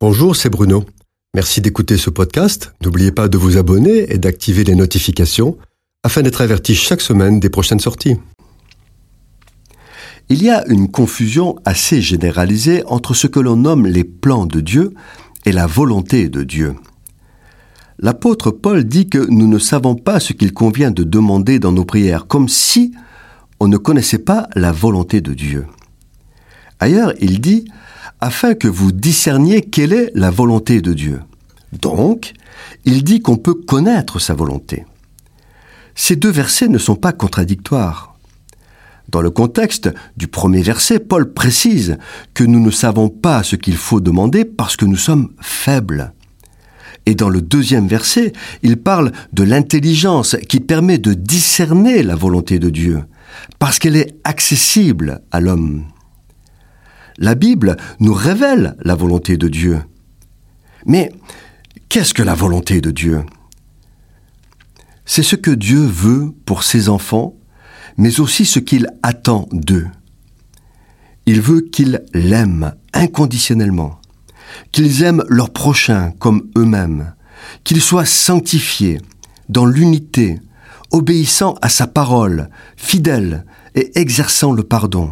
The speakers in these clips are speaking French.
Bonjour, c'est Bruno. Merci d'écouter ce podcast. N'oubliez pas de vous abonner et d'activer les notifications afin d'être averti chaque semaine des prochaines sorties. Il y a une confusion assez généralisée entre ce que l'on nomme les plans de Dieu et la volonté de Dieu. L'apôtre Paul dit que nous ne savons pas ce qu'il convient de demander dans nos prières, comme si on ne connaissait pas la volonté de Dieu. Ailleurs, il dit afin que vous discerniez quelle est la volonté de Dieu. Donc, il dit qu'on peut connaître sa volonté. Ces deux versets ne sont pas contradictoires. Dans le contexte du premier verset, Paul précise que nous ne savons pas ce qu'il faut demander parce que nous sommes faibles. Et dans le deuxième verset, il parle de l'intelligence qui permet de discerner la volonté de Dieu, parce qu'elle est accessible à l'homme. La Bible nous révèle la volonté de Dieu. Mais qu'est-ce que la volonté de Dieu? C'est ce que Dieu veut pour ses enfants, mais aussi ce qu'il attend d'eux. Il veut qu'ils l'aiment inconditionnellement, qu'ils aiment leur prochain comme eux-mêmes, qu'ils soient sanctifiés dans l'unité, obéissant à sa parole, fidèles et exerçant le pardon.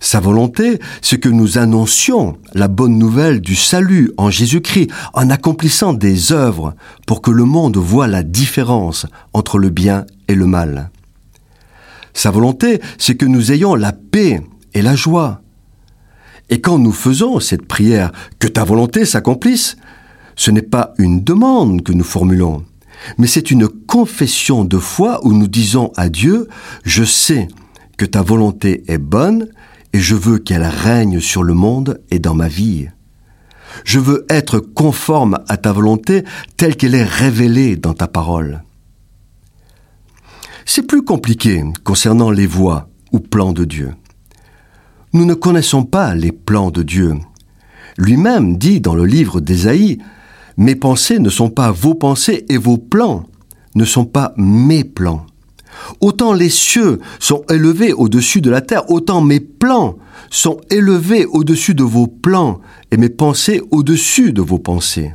Sa volonté, c'est que nous annoncions la bonne nouvelle du salut en Jésus-Christ en accomplissant des œuvres pour que le monde voie la différence entre le bien et le mal. Sa volonté, c'est que nous ayons la paix et la joie. Et quand nous faisons cette prière, que ta volonté s'accomplisse, ce n'est pas une demande que nous formulons, mais c'est une confession de foi où nous disons à Dieu, je sais que ta volonté est bonne et je veux qu'elle règne sur le monde et dans ma vie. Je veux être conforme à ta volonté telle qu'elle est révélée dans ta parole. C'est plus compliqué concernant les voies ou plans de Dieu. Nous ne connaissons pas les plans de Dieu. Lui-même dit dans le livre d'Ésaïe, Mes pensées ne sont pas vos pensées et vos plans ne sont pas mes plans. Autant les cieux sont élevés au-dessus de la terre, autant mes plans sont élevés au-dessus de vos plans et mes pensées au-dessus de vos pensées.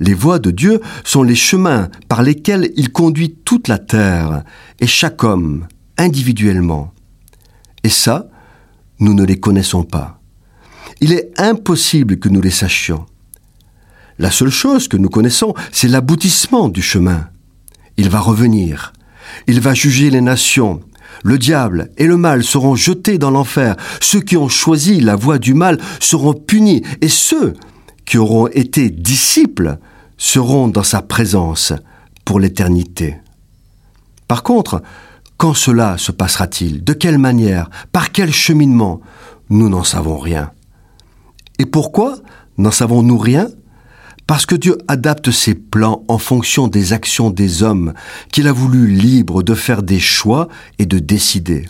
Les voies de Dieu sont les chemins par lesquels il conduit toute la terre et chaque homme individuellement. Et ça, nous ne les connaissons pas. Il est impossible que nous les sachions. La seule chose que nous connaissons, c'est l'aboutissement du chemin. Il va revenir. Il va juger les nations. Le diable et le mal seront jetés dans l'enfer. Ceux qui ont choisi la voie du mal seront punis. Et ceux qui auront été disciples seront dans sa présence pour l'éternité. Par contre, quand cela se passera-t-il? De quelle manière? Par quel cheminement? Nous n'en savons rien. Et pourquoi n'en savons-nous rien? Parce que Dieu adapte ses plans en fonction des actions des hommes, qu'il a voulu libres de faire des choix et de décider.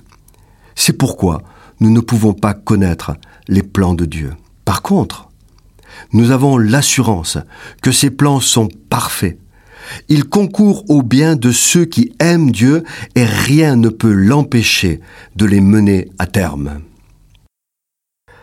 C'est pourquoi nous ne pouvons pas connaître les plans de Dieu. Par contre, nous avons l'assurance que ces plans sont parfaits. Ils concourent au bien de ceux qui aiment Dieu et rien ne peut l'empêcher de les mener à terme.